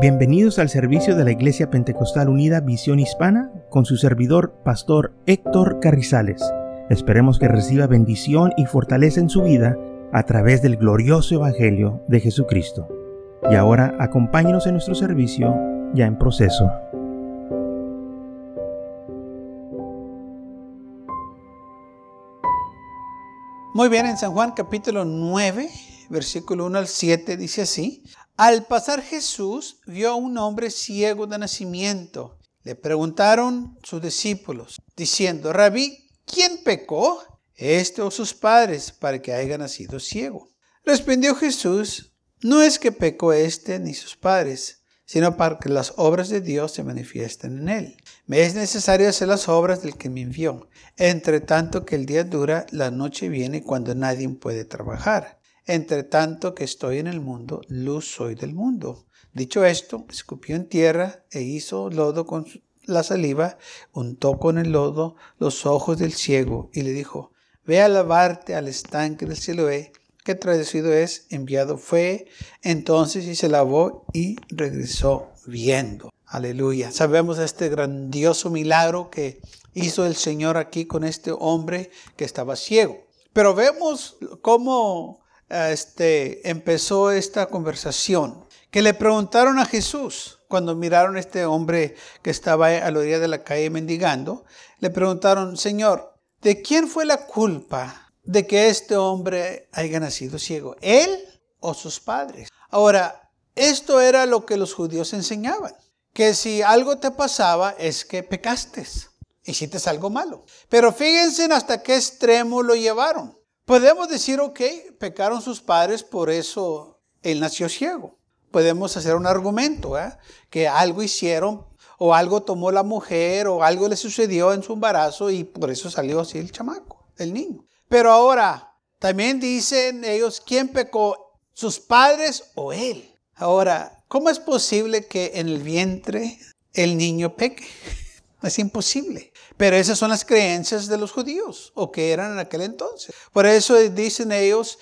Bienvenidos al servicio de la Iglesia Pentecostal Unida Visión Hispana con su servidor, Pastor Héctor Carrizales. Esperemos que reciba bendición y fortaleza en su vida a través del glorioso Evangelio de Jesucristo. Y ahora acompáñenos en nuestro servicio ya en proceso. Muy bien, en San Juan capítulo 9, versículo 1 al 7 dice así, al pasar Jesús vio a un hombre ciego de nacimiento. Le preguntaron sus discípulos, diciendo, Rabí, ¿quién pecó? ¿Este o sus padres para que haya nacido ciego? Respondió Jesús, no es que pecó este ni sus padres, sino para que las obras de Dios se manifiesten en él. Me es necesario hacer las obras del que me envió. Entre tanto que el día dura, la noche viene cuando nadie puede trabajar. Entre tanto que estoy en el mundo, luz soy del mundo. Dicho esto, escupió en tierra e hizo lodo con la saliva, untó con el lodo los ojos del ciego y le dijo, ve a lavarte al estanque del Siloé, que traducido es enviado fue. Entonces y se lavó y regresó viendo. Aleluya. Sabemos este grandioso milagro que hizo el Señor aquí con este hombre que estaba ciego. Pero vemos cómo este, empezó esta conversación, que le preguntaron a Jesús cuando miraron a este hombre que estaba a la orilla de la calle mendigando, le preguntaron, Señor, ¿de quién fue la culpa de que este hombre haya nacido ciego? ¿Él o sus padres? Ahora, esto era lo que los judíos enseñaban, que si algo te pasaba es que pecaste, hiciste algo malo. Pero fíjense hasta qué extremo lo llevaron. Podemos decir, ok, pecaron sus padres, por eso él nació ciego. Podemos hacer un argumento, ¿eh? que algo hicieron o algo tomó la mujer o algo le sucedió en su embarazo y por eso salió así el chamaco, el niño. Pero ahora, también dicen ellos, ¿quién pecó? ¿Sus padres o él? Ahora, ¿cómo es posible que en el vientre el niño peque? Es imposible. Pero esas son las creencias de los judíos, o que eran en aquel entonces. Por eso dicen ellos,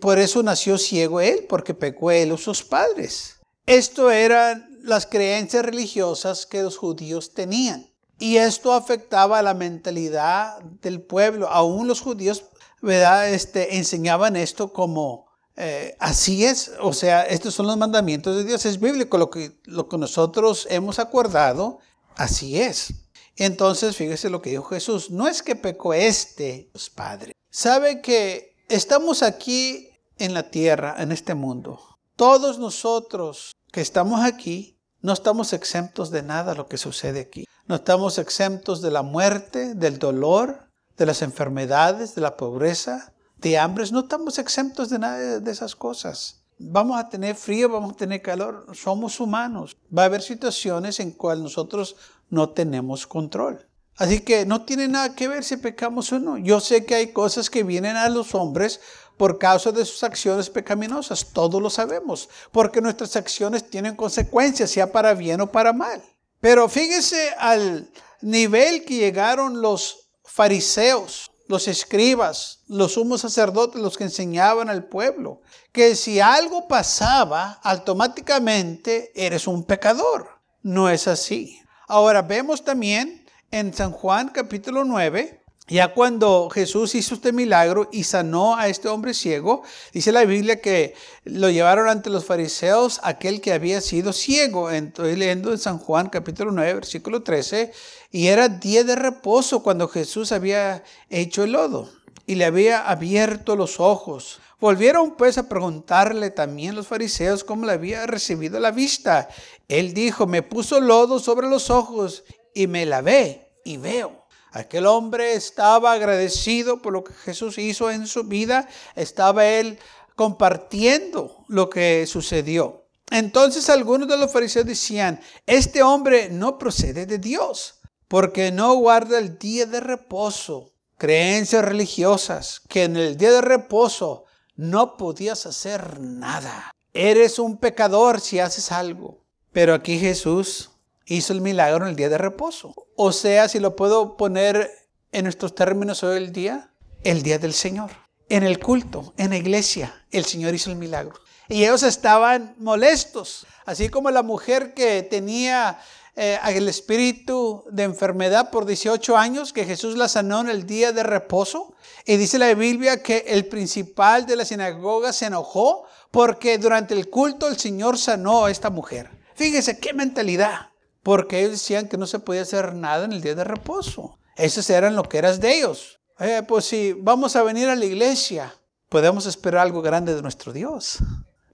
por eso nació ciego él, porque pecó él o sus padres. Esto eran las creencias religiosas que los judíos tenían. Y esto afectaba a la mentalidad del pueblo. Aún los judíos, ¿verdad? Este, enseñaban esto como, eh, así es, o sea, estos son los mandamientos de Dios, es bíblico, lo que nosotros hemos acordado, así es. Entonces, fíjese lo que dijo Jesús. No es que pecó este, los padres. Sabe que estamos aquí en la tierra, en este mundo. Todos nosotros que estamos aquí, no estamos exentos de nada lo que sucede aquí. No estamos exentos de la muerte, del dolor, de las enfermedades, de la pobreza, de hambres. No estamos exentos de nada de esas cosas. Vamos a tener frío, vamos a tener calor, somos humanos. Va a haber situaciones en cuales nosotros no tenemos control. Así que no tiene nada que ver si pecamos o no. Yo sé que hay cosas que vienen a los hombres por causa de sus acciones pecaminosas. Todos lo sabemos, porque nuestras acciones tienen consecuencias, sea para bien o para mal. Pero fíjese al nivel que llegaron los fariseos los escribas, los sumos sacerdotes, los que enseñaban al pueblo, que si algo pasaba, automáticamente eres un pecador. No es así. Ahora vemos también en San Juan capítulo 9, ya cuando Jesús hizo este milagro y sanó a este hombre ciego, dice la Biblia que lo llevaron ante los fariseos aquel que había sido ciego. Estoy leyendo en San Juan capítulo 9, versículo 13, y era día de reposo cuando Jesús había hecho el lodo y le había abierto los ojos. Volvieron pues a preguntarle también los fariseos cómo le había recibido la vista. Él dijo, me puso lodo sobre los ojos y me lavé y veo. Aquel hombre estaba agradecido por lo que Jesús hizo en su vida. Estaba él compartiendo lo que sucedió. Entonces algunos de los fariseos decían, este hombre no procede de Dios, porque no guarda el día de reposo. Creencias religiosas, que en el día de reposo no podías hacer nada. Eres un pecador si haces algo. Pero aquí Jesús hizo el milagro en el día de reposo. O sea, si lo puedo poner en nuestros términos hoy el día, el día del Señor. en el culto, en la iglesia, el Señor hizo el milagro. Y ellos estaban molestos, así como la mujer que tenía eh, el espíritu de enfermedad por 18 años, que Jesús la sanó en el día de reposo. Y dice la Biblia que el principal de la sinagoga se enojó porque durante el culto el Señor sanó a esta mujer. Fíjese qué mentalidad, porque ellos decían que no se podía hacer nada en el día de reposo. Esos eran lo que eras de ellos. Eh, pues si vamos a venir a la iglesia, podemos esperar algo grande de nuestro Dios.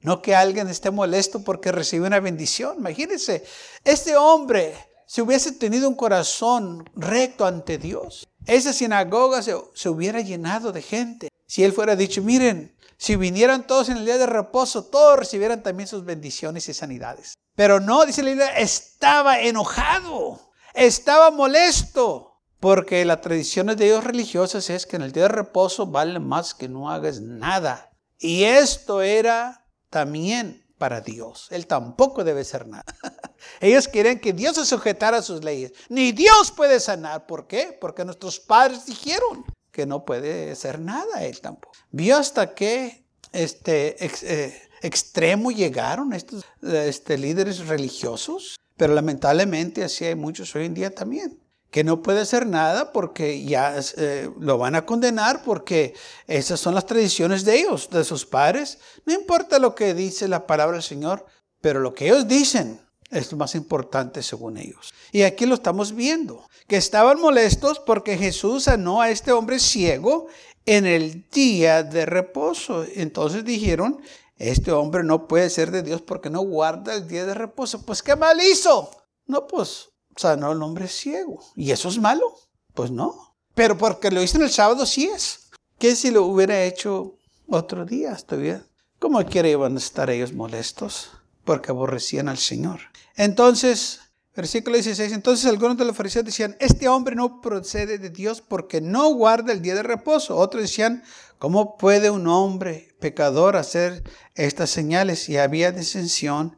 No que alguien esté molesto porque recibe una bendición. Imagínense, este hombre, si hubiese tenido un corazón recto ante Dios, esa sinagoga se, se hubiera llenado de gente. Si él fuera dicho, miren, si vinieran todos en el día de reposo, todos recibieran también sus bendiciones y sanidades. Pero no, dice la Biblia, estaba enojado, estaba molesto. Porque las tradiciones de Dios religiosas es que en el día de reposo vale más que no hagas nada. Y esto era también para Dios. Él tampoco debe ser nada. Ellos quieren que Dios se sujetara a sus leyes. Ni Dios puede sanar. ¿Por qué? Porque nuestros padres dijeron que no puede ser nada Él tampoco. Vio hasta qué este, eh, extremo llegaron estos este, líderes religiosos. Pero lamentablemente así hay muchos hoy en día también que no puede hacer nada porque ya eh, lo van a condenar porque esas son las tradiciones de ellos, de sus padres. No importa lo que dice la palabra del Señor, pero lo que ellos dicen es lo más importante según ellos. Y aquí lo estamos viendo, que estaban molestos porque Jesús sanó a este hombre ciego en el día de reposo. Entonces dijeron, este hombre no puede ser de Dios porque no guarda el día de reposo. Pues qué mal hizo. No, pues sanó al hombre ciego. ¿Y eso es malo? Pues no. Pero porque lo hizo en el sábado sí es. ¿Qué si lo hubiera hecho otro día? Todavía. ¿Cómo quiere iban a estar ellos molestos? Porque aborrecían al Señor. Entonces, versículo 16, entonces algunos de los fariseos decían, este hombre no procede de Dios porque no guarda el día de reposo. Otros decían, ¿cómo puede un hombre pecador hacer estas señales? Y había disensión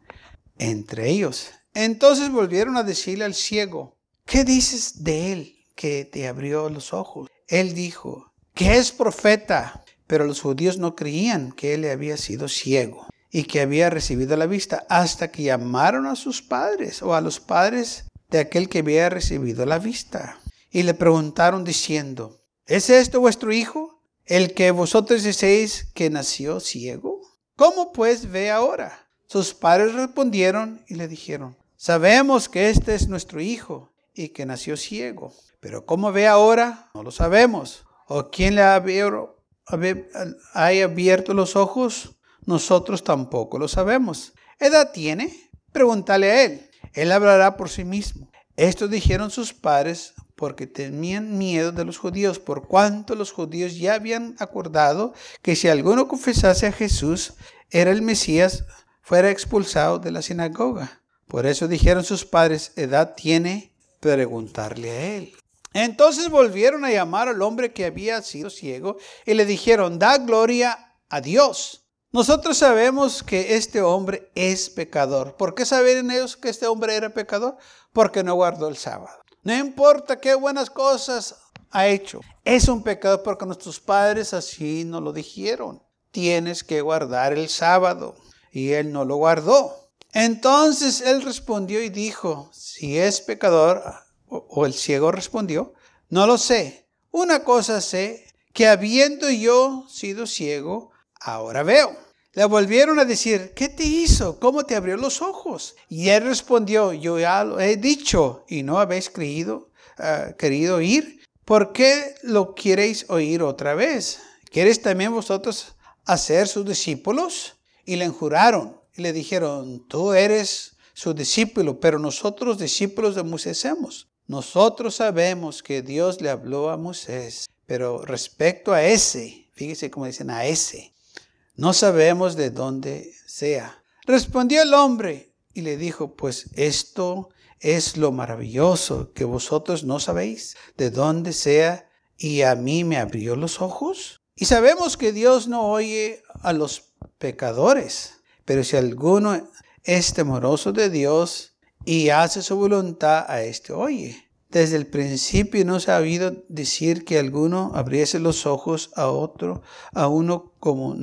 entre ellos. Entonces volvieron a decirle al ciego, ¿qué dices de él que te abrió los ojos? Él dijo, que es profeta, pero los judíos no creían que él había sido ciego y que había recibido la vista hasta que llamaron a sus padres o a los padres de aquel que había recibido la vista. Y le preguntaron diciendo, ¿es esto vuestro hijo, el que vosotros decís que nació ciego? ¿Cómo pues ve ahora? Sus padres respondieron y le dijeron, Sabemos que este es nuestro hijo y que nació ciego, pero cómo ve ahora no lo sabemos. ¿O quién le ha abierto los ojos? Nosotros tampoco lo sabemos. ¿Edad tiene? Pregúntale a él. Él hablará por sí mismo. Esto dijeron sus padres porque tenían miedo de los judíos, por cuanto los judíos ya habían acordado que si alguno confesase a Jesús era el Mesías, fuera expulsado de la sinagoga. Por eso dijeron sus padres, edad tiene preguntarle a él. Entonces volvieron a llamar al hombre que había sido ciego y le dijeron, da gloria a Dios. Nosotros sabemos que este hombre es pecador. ¿Por qué saben ellos que este hombre era pecador? Porque no guardó el sábado. No importa qué buenas cosas ha hecho. Es un pecador porque nuestros padres así nos lo dijeron. Tienes que guardar el sábado. Y él no lo guardó. Entonces él respondió y dijo, si es pecador, o, el ciego respondió, no lo sé. Una cosa sé, que habiendo yo sido ciego, ahora veo. Le volvieron a decir, ¿qué te hizo? ¿Cómo te abrió los ojos? Y él respondió, yo ya lo he dicho y no habéis creído, uh, querido oír. ¿Por qué lo queréis oír otra vez? ¿Quieres también vosotros hacer sus discípulos? Y le enjuraron y le dijeron, tú eres su discípulo, pero nosotros discípulos de Moisés somos. Nosotros sabemos que Dios le habló a Moisés, pero respecto a ese, fíjese cómo dicen a ese, no sabemos de dónde sea. Respondió el hombre y le dijo, pues esto es lo maravilloso que vosotros no sabéis de dónde sea y a mí me abrió los ojos. Y sabemos que Dios no oye a los pecadores, pero si alguno es temoroso de Dios y hace su voluntad, a este oye. Desde el principio no se ha habido decir que alguno abriese los ojos a otro, a uno como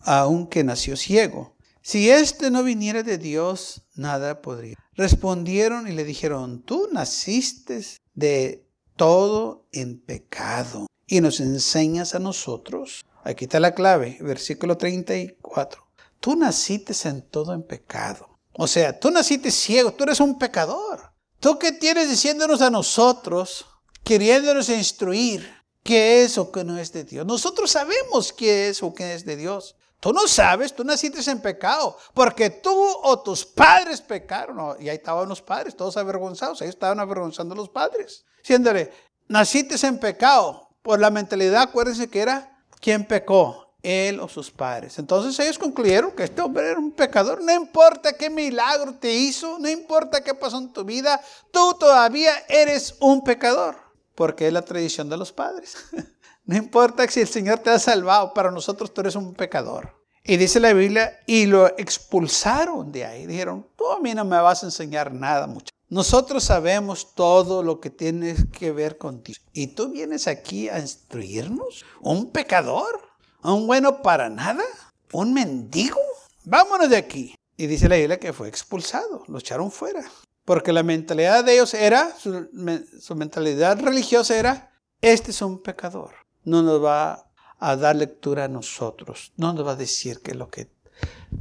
a un que nació ciego. Si éste no viniera de Dios, nada podría. Respondieron y le dijeron, tú naciste de todo en pecado y nos enseñas a nosotros. Aquí está la clave, versículo 34. Tú naciste en todo en pecado. O sea, tú naciste ciego, tú eres un pecador. ¿Tú qué tienes diciéndonos a nosotros, queriéndonos instruir qué es o qué no es de Dios? Nosotros sabemos qué es o qué es de Dios. Tú no sabes, tú naciste en pecado, porque tú o tus padres pecaron. y ahí estaban los padres, todos avergonzados. Ahí estaban avergonzando a los padres. Diciéndole, naciste en pecado. Por la mentalidad, acuérdense que era quien pecó, él o sus padres. Entonces ellos concluyeron que este hombre era un pecador. No importa qué milagro te hizo, no importa qué pasó en tu vida, tú todavía eres un pecador, porque es la tradición de los padres. No importa si el Señor te ha salvado, para nosotros tú eres un pecador. Y dice la Biblia, y lo expulsaron de ahí. Dijeron, tú a mí no me vas a enseñar nada mucho. Nosotros sabemos todo lo que tiene que ver contigo. ¿Y tú vienes aquí a instruirnos? ¿Un pecador? ¿Un bueno para nada? ¿Un mendigo? Vámonos de aquí. Y dice la Biblia que fue expulsado, lo echaron fuera. Porque la mentalidad de ellos era, su, mentalidad religiosa era, este es un pecador no nos va a dar lectura a nosotros, no nos va a decir qué es lo que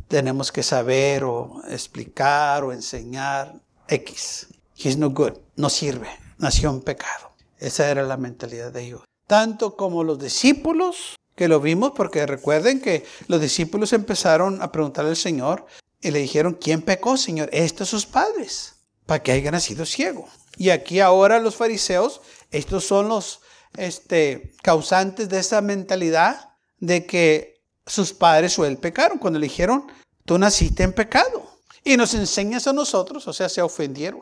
tenemos que saber o explicar o enseñar. X. He's no good, no sirve, nació en pecado. Esa era la mentalidad de ellos. Tanto como los discípulos, que lo vimos, porque recuerden que los discípulos empezaron a preguntarle al Señor y le dijeron, ¿quién pecó, Señor? Estos sus padres, para que haya nacido ciego. Y aquí ahora los fariseos, estos son los este, causantes de esa mentalidad de que sus padres o él pecaron cuando le dijeron, tú naciste en pecado. Y nos enseñas a nosotros, o sea, se ofendieron.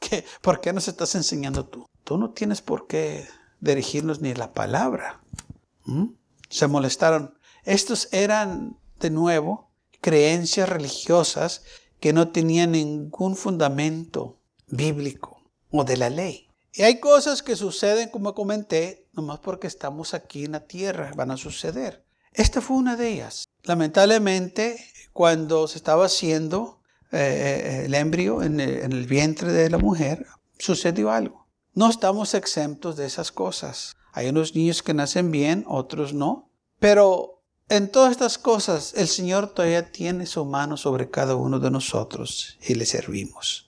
¿Por qué nos estás enseñando tú? Tú no tienes por qué dirigirnos ni la palabra. ¿Mm? Se molestaron. Estos eran, de nuevo, creencias religiosas que no tenían ningún fundamento bíblico o de la ley. Y hay cosas que suceden, como comenté, nomás porque estamos aquí en la tierra, van a suceder. Esta fue una de ellas. Lamentablemente, cuando se estaba haciendo eh, eh, el embrio en en el vientre de la mujer, sucedió algo. No estamos exentos de esas cosas. Hay unos niños que nacen bien, otros no. Pero en todas estas cosas, el Señor todavía tiene su mano sobre cada uno de nosotros y le servimos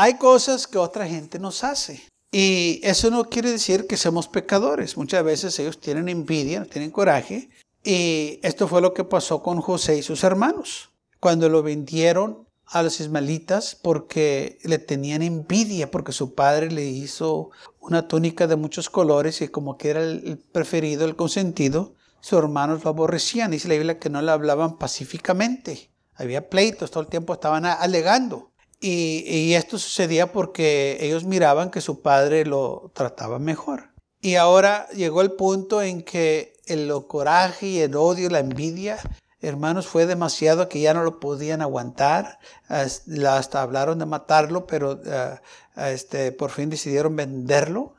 hay cosas que otra gente nos hace. Y eso no quiere decir que seamos pecadores. Muchas veces ellos tienen envidia, tienen coraje. Y esto fue lo que pasó con José y sus hermanos. Cuando lo vendieron a los ismaelitas porque le tenían envidia, porque su padre le hizo una túnica de muchos colores y como que era el preferido, el consentido, sus hermanos lo aborrecían. Dice la Biblia que no le hablaban pacíficamente. Había pleitos, todo el tiempo estaban alegando. Y, esto sucedía porque ellos miraban que su padre lo trataba mejor. Y ahora llegó el punto en que el coraje y el odio, la envidia, hermanos, fue demasiado que ya no lo podían aguantar. Hasta hablaron de matarlo, pero eh, este, por fin decidieron venderlo.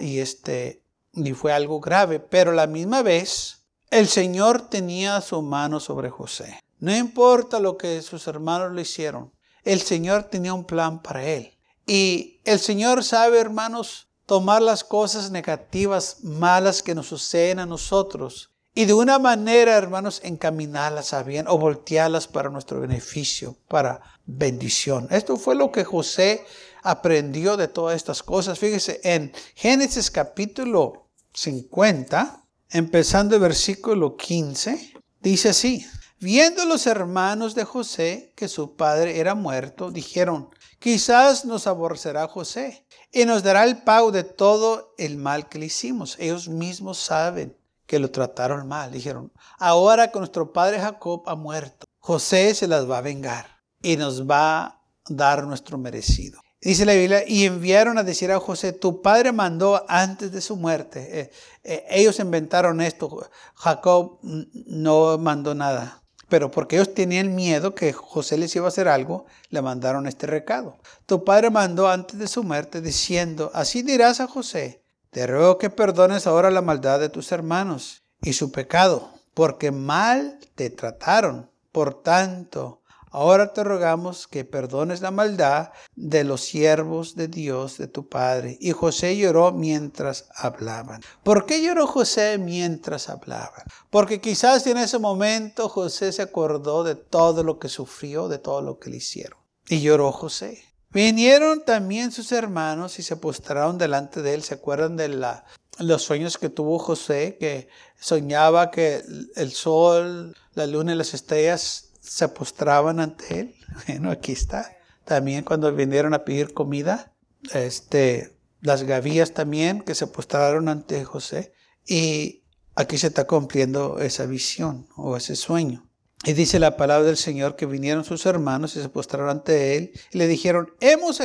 Y, este, y fue algo grave. Pero la misma vez, el Señor tenía su mano sobre José. No importa lo que sus hermanos le hicieron el Señor tenía un plan para él. Y el Señor sabe, hermanos, tomar las cosas negativas, malas que nos suceden a nosotros y de una manera, hermanos, encaminarlas a bien o voltearlas para nuestro beneficio, para bendición. Esto fue lo que José aprendió de todas estas cosas. Fíjese, en Génesis capítulo 50, empezando el versículo 15, dice así, Viendo los hermanos de José que su padre era muerto, dijeron, quizás nos aborrecerá José y nos dará el pago de todo el mal que le hicimos. Ellos mismos saben que lo trataron mal. Dijeron, ahora que nuestro padre Jacob ha muerto, José se las va a vengar y nos va a dar nuestro merecido. Dice la Biblia, y enviaron a decir a José, tu padre mandó antes de su muerte. Eh, eh, ellos inventaron esto, Jacob no mandó nada. pero porque ellos tenían miedo que José les iba a hacer algo, le mandaron este recado. Tu padre mandó antes de su muerte diciendo, así dirás a José, te ruego que perdones ahora la maldad de tus hermanos y su pecado, porque mal te trataron. Por tanto, Ahora te rogamos que perdones la maldad de los siervos de Dios, de tu Padre. Y José lloró mientras hablaban. ¿Por qué lloró José mientras hablaban? Porque quizás en ese momento José se acordó de todo lo que sufrió, de todo lo que le hicieron. Y lloró José. Vinieron también sus hermanos y se postraron delante de él. ¿Se acuerdan de la, los sueños que tuvo José? Que soñaba que el sol, la luna y las estrellas se postraban ante él. Bueno, aquí está. También cuando vinieron a pedir comida, este, las gavillas también que se postraron ante José. Y aquí se está cumpliendo esa visión o ese sueño. Y dice la palabra del Señor que vinieron sus hermanos y se postraron ante él y le dijeron, hemos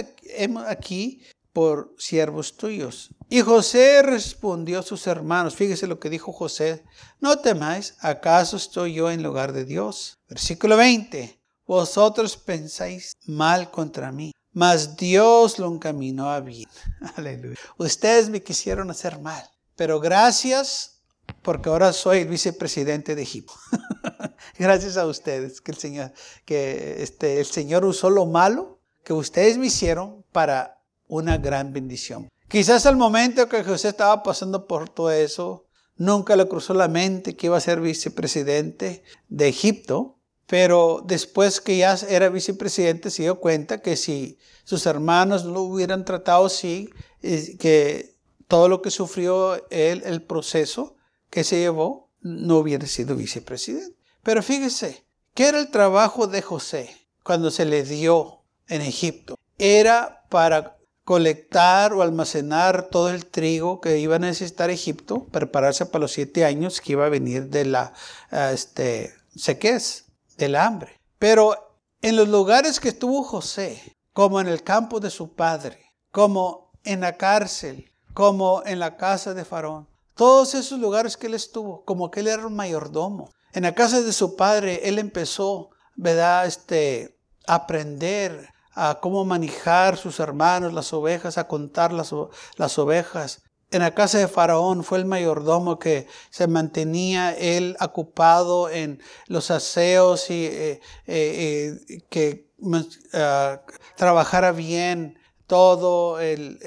aquí por siervos tuyos. Y José respondió a sus hermanos, fíjese lo que dijo José, no temáis, ¿acaso estoy yo en lugar de Dios? Versículo 20, vosotros pensáis mal contra mí, mas Dios lo encaminó a bien. Aleluya. Ustedes me quisieron hacer mal, pero gracias porque ahora soy el vicepresidente de Egipto. gracias a ustedes que el Señor, que este, el Señor usó lo malo que ustedes me hicieron para una gran bendición. Quizás al momento que José estaba pasando por todo eso, nunca le cruzó la mente que iba a ser vicepresidente de Egipto, pero después que ya era vicepresidente se dio cuenta que si sus hermanos lo hubieran tratado así, que todo lo que sufrió él, el proceso que se llevó, no hubiera sido vicepresidente. Pero fíjese, ¿qué era el trabajo de José cuando se le dio en Egipto? Era para colectar o almacenar todo el trigo que iba a necesitar Egipto, prepararse para los siete años que iba a venir de la ah, este, sequez, del hambre. Pero en los lugares que estuvo José, como en el campo de su padre, como en la cárcel, como en la casa de Faraón, todos esos lugares que él estuvo, como que él era un mayordomo. En la casa de su padre, él empezó, ¿verdad? Este, a aprender a cómo manejar sus hermanos, las ovejas, a contar las, las ovejas. En la casa de Faraón fue el mayordomo que se mantenía él ocupado en los aseos y eh, eh, eh, que ah, trabajara bien todo el,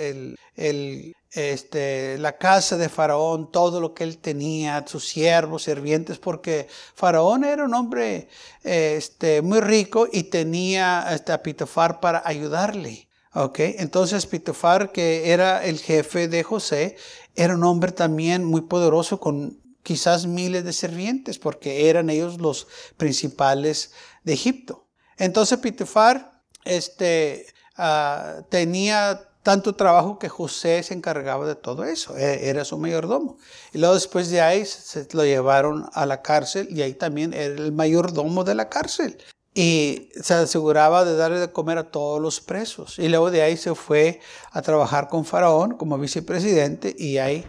el, este, la casa de Faraón, todo lo que él tenía, sus siervos, sirvientes, porque Faraón era un hombre este, muy rico y tenía este, a Pitofar para ayudarle. Okay. Entonces Pitofar, que era el jefe de José, era un hombre también muy poderoso con quizás miles de sirvientes, porque eran ellos los principales de Egipto. Entonces Pitofar este, uh, tenía tanto trabajo que José se encargaba de todo eso, e, era su mayordomo. Y luego después de ahí se lo llevaron a la cárcel y ahí también era el mayordomo de la cárcel. Y se aseguraba de darle de comer a todos los presos. Y luego de ahí se fue a trabajar con Faraón como vicepresidente y ahí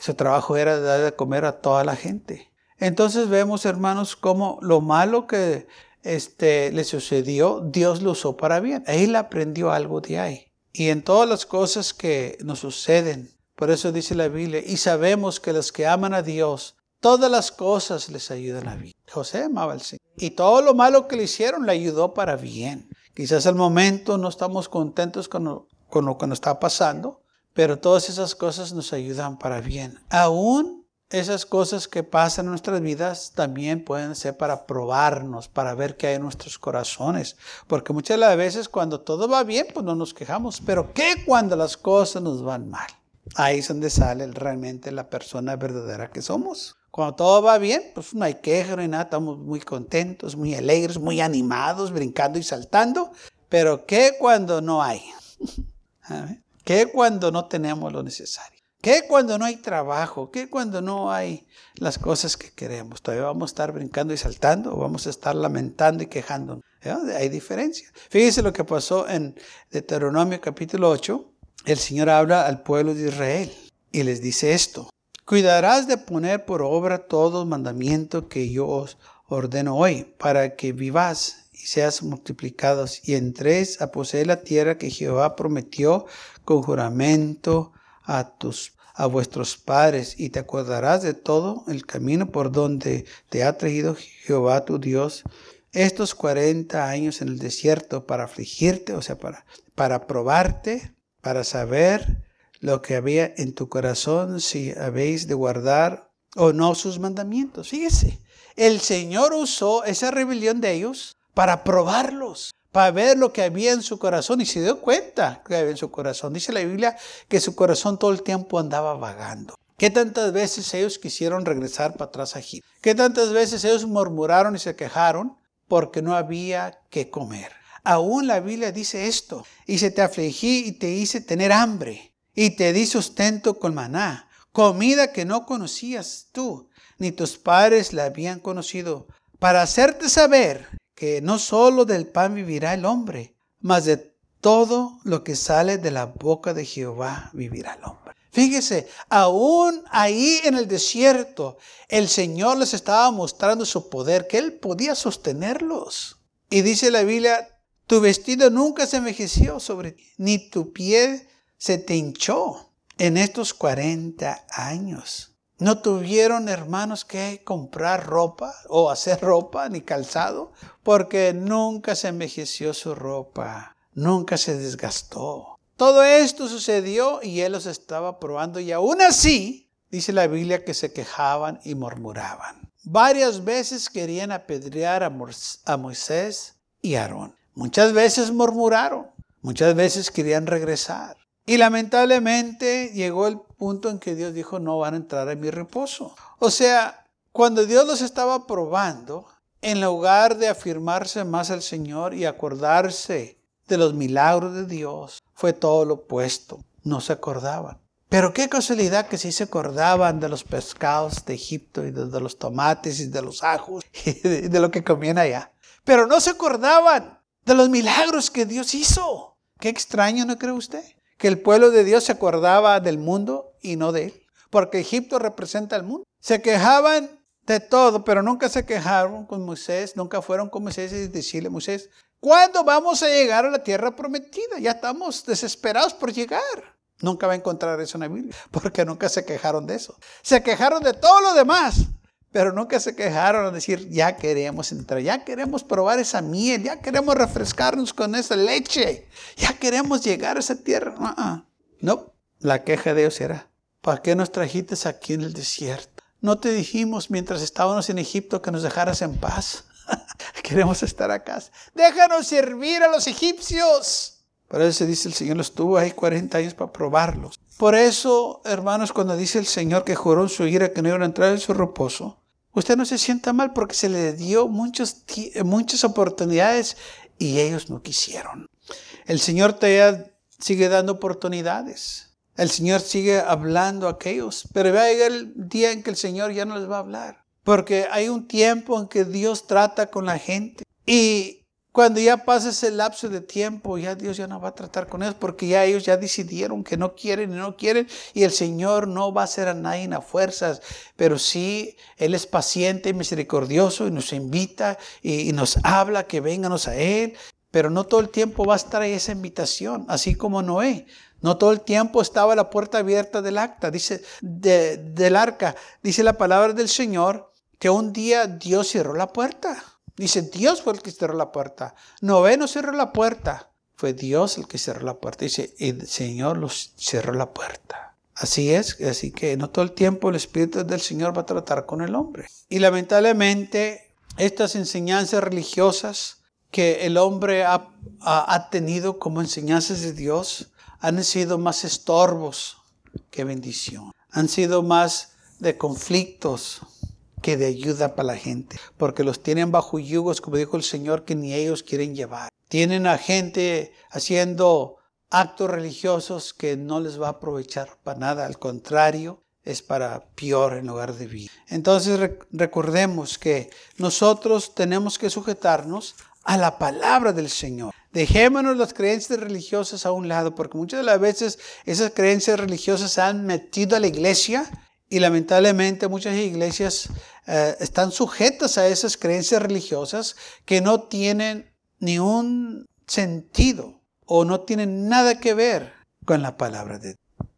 su trabajo era de darle de comer a toda la gente. Entonces vemos, hermanos, cómo lo malo que este, le sucedió, Dios lo usó para bien. Él aprendió algo de ahí y en todas las cosas que nos suceden. Por eso dice la Biblia, y sabemos que los que aman a Dios, todas las cosas les ayudan a bien. José amaba al Señor. Y todo lo malo que le hicieron le ayudó para bien. Quizás al momento no estamos contentos con lo, con lo que nos está pasando, pero todas esas cosas nos ayudan para bien. Aún esas cosas que pasan en nuestras vidas también pueden ser para probarnos, para ver qué hay en nuestros corazones. Porque muchas las veces cuando todo va bien, pues no nos quejamos. Pero ¿qué cuando las cosas nos van mal? Ahí es donde sale realmente la persona verdadera que somos. Cuando todo va bien, pues no hay queja, no hay nada, estamos muy contentos, muy alegres, muy animados, brincando y saltando. Pero ¿qué cuando no hay? ¿Qué cuando no tenemos lo necesario? ¿Qué cuando no hay trabajo? ¿Qué cuando no hay las cosas que queremos? ¿Todavía vamos a estar brincando y saltando o vamos a estar lamentando y quejándonos? Hay diferencia. Fíjese lo que pasó en Deuteronomio capítulo 8. El Señor habla al pueblo de Israel y les dice esto. Cuidarás de poner por obra todo mandamiento que yo os ordeno hoy, para que vivas y seas multiplicados y entréis a poseer la tierra que Jehová prometió con juramento a tus a vuestros padres y te acordarás de todo el camino por donde te ha traído Jehová tu Dios estos 40 años en el desierto para afligirte, o sea, para, para probarte, para saber lo que había en tu corazón, si habéis de guardar o no sus mandamientos. Fíjese, el Señor usó esa rebelión de ellos para probarlos, para ver lo que había en su corazón y se dio cuenta que había en su corazón. Dice la Biblia que su corazón todo el tiempo andaba vagando. ¿Qué tantas veces ellos quisieron regresar para atrás a Egipto? ¿Qué tantas veces ellos murmuraron y se quejaron porque no había que comer? Aún la Biblia dice esto, y se te afligí y te hice tener hambre, y te di sustento con maná, comida que no conocías tú, ni tus padres la habían conocido, para hacerte saber que no solo del pan vivirá el hombre, mas de todo lo que sale de la boca de Jehová vivirá el hombre. Fíjese, aún ahí en el desierto, el Señor les estaba mostrando su poder, que Él podía sostenerlos. Y dice la Biblia, tu vestido nunca se envejeció sobre ti, ni tu pie se te hinchó en estos 40 años. No tuvieron hermanos que comprar ropa o hacer ropa ni calzado porque nunca se envejeció su ropa, nunca se desgastó. Todo esto sucedió y él los estaba probando y aún así dice la Biblia que se quejaban y murmuraban. Varias veces querían apedrear a Moisés y Aarón. Muchas veces murmuraron, muchas veces querían regresar. Y lamentablemente llegó el punto en que Dios dijo, no van a entrar en mi reposo. O sea, cuando Dios los estaba probando, en lugar de afirmarse más al Señor y acordarse de los milagros de Dios, fue todo lo opuesto. No se acordaban. Pero qué casualidad que sí se acordaban de los pescados de Egipto y de, los tomates y de los ajos y de, lo que comían allá. Pero no se acordaban de los milagros que Dios hizo. Qué extraño, ¿no cree usted? Que el pueblo de Dios se acordaba del mundo y no de él, porque Egipto representa el mundo. Se quejaban de todo, pero nunca se quejaron con Moisés, nunca fueron con Moisés y decirle, Moisés, ¿cuándo vamos a llegar a la tierra prometida? Ya estamos desesperados por llegar. Nunca va a encontrar eso en la Biblia, porque nunca se quejaron de eso. Se quejaron de todo lo demás, pero nunca se quejaron a decir, ya queremos entrar, ya queremos probar esa miel, ya queremos refrescarnos con esa leche, ya queremos llegar a esa tierra. No, la queja de Dios era, ¿para qué nos trajiste aquí en el desierto? No te dijimos mientras estábamos en Egipto que nos dejaras en paz. queremos estar acá. Déjanos servir a los egipcios. Por eso dice el Señor, los tuvo ahí 40 años para probarlos. Por eso, hermanos, cuando dice el Señor que juró en su ira que no iban a entrar en su reposo, Usted no se sienta mal porque se le dio muchos, muchas oportunidades y ellos no quisieron. El Señor te sigue dando oportunidades. El Señor sigue hablando a aquellos, pero va a llegar el día en que el Señor ya no les va a hablar. Porque hay un tiempo en que Dios trata con la gente. Y cuando ya pasa ese lapso de tiempo, ya Dios ya no va a tratar con ellos porque ya ellos ya decidieron que no quieren y no quieren y el Señor no va a hacer a nadie a fuerzas, pero sí Él es paciente y misericordioso y nos invita y, nos habla que vénganos a Él, pero no todo el tiempo va a estar ahí esa invitación, así como Noé. No todo el tiempo estaba la puerta abierta del acta, dice, del arca. Dice la palabra del Señor que un día Dios cerró la puerta. Dice, Dios fue el que cerró la puerta. Noé no cerró la puerta. Fue Dios el que cerró la puerta. Dice, el Señor los cerró la puerta. Así es, así que no todo el tiempo el Espíritu del Señor va a tratar con el hombre. Y lamentablemente estas enseñanzas religiosas que el hombre ha, ha tenido como enseñanzas de Dios han sido más estorbos que bendición. Han sido más de conflictos, que de ayuda para la gente, porque los tienen bajo yugos, como dijo el Señor, que ni ellos quieren llevar. Tienen a gente haciendo actos religiosos que no les va a aprovechar para nada, al contrario, es para peor en lugar de bien. Entonces recordemos que nosotros tenemos que sujetarnos a la palabra del Señor. Dejémonos las creencias religiosas a un lado, porque muchas de las veces esas creencias religiosas se han metido a la iglesia Y lamentablemente muchas iglesias eh, están sujetas a esas creencias religiosas que no tienen ni un sentido o no tienen nada que ver con la palabra de Dios.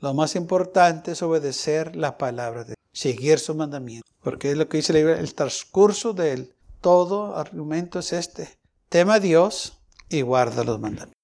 Lo más importante es obedecer la palabra de Dios, seguir su mandamiento, porque es lo que dice la Biblia, el transcurso del todo argumento es este. Tema a Dios y guarda los mandamientos.